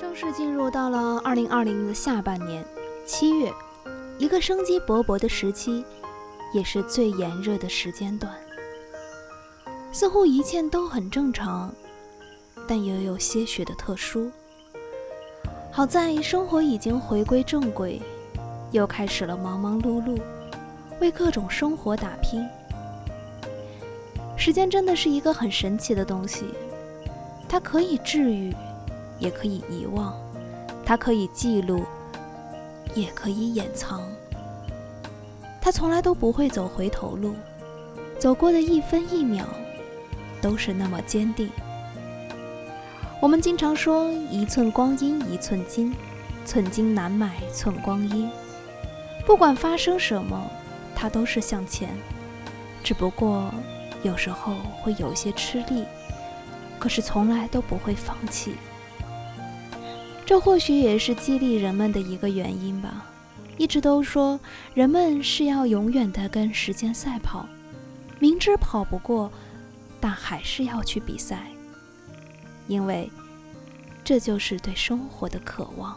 正式进入到了二零二零的下半年，七月，一个生机勃勃的时期，也是最炎热的时间段。似乎一切都很正常，但也有些许的特殊。好在生活已经回归正轨，又开始了忙忙碌碌，为各种生活打拼。时间真的是一个很神奇的东西，它可以治愈。也可以遗忘，它可以记录，也可以掩藏。它从来都不会走回头路，走过的一分一秒都是那么坚定。我们经常说“一寸光阴一寸金，寸金难买寸光阴”。不管发生什么，它都是向前，只不过有时候会有些吃力，可是从来都不会放弃。这或许也是激励人们的一个原因吧。一直都说人们是要永远的跟时间赛跑，明知跑不过，但还是要去比赛，因为这就是对生活的渴望。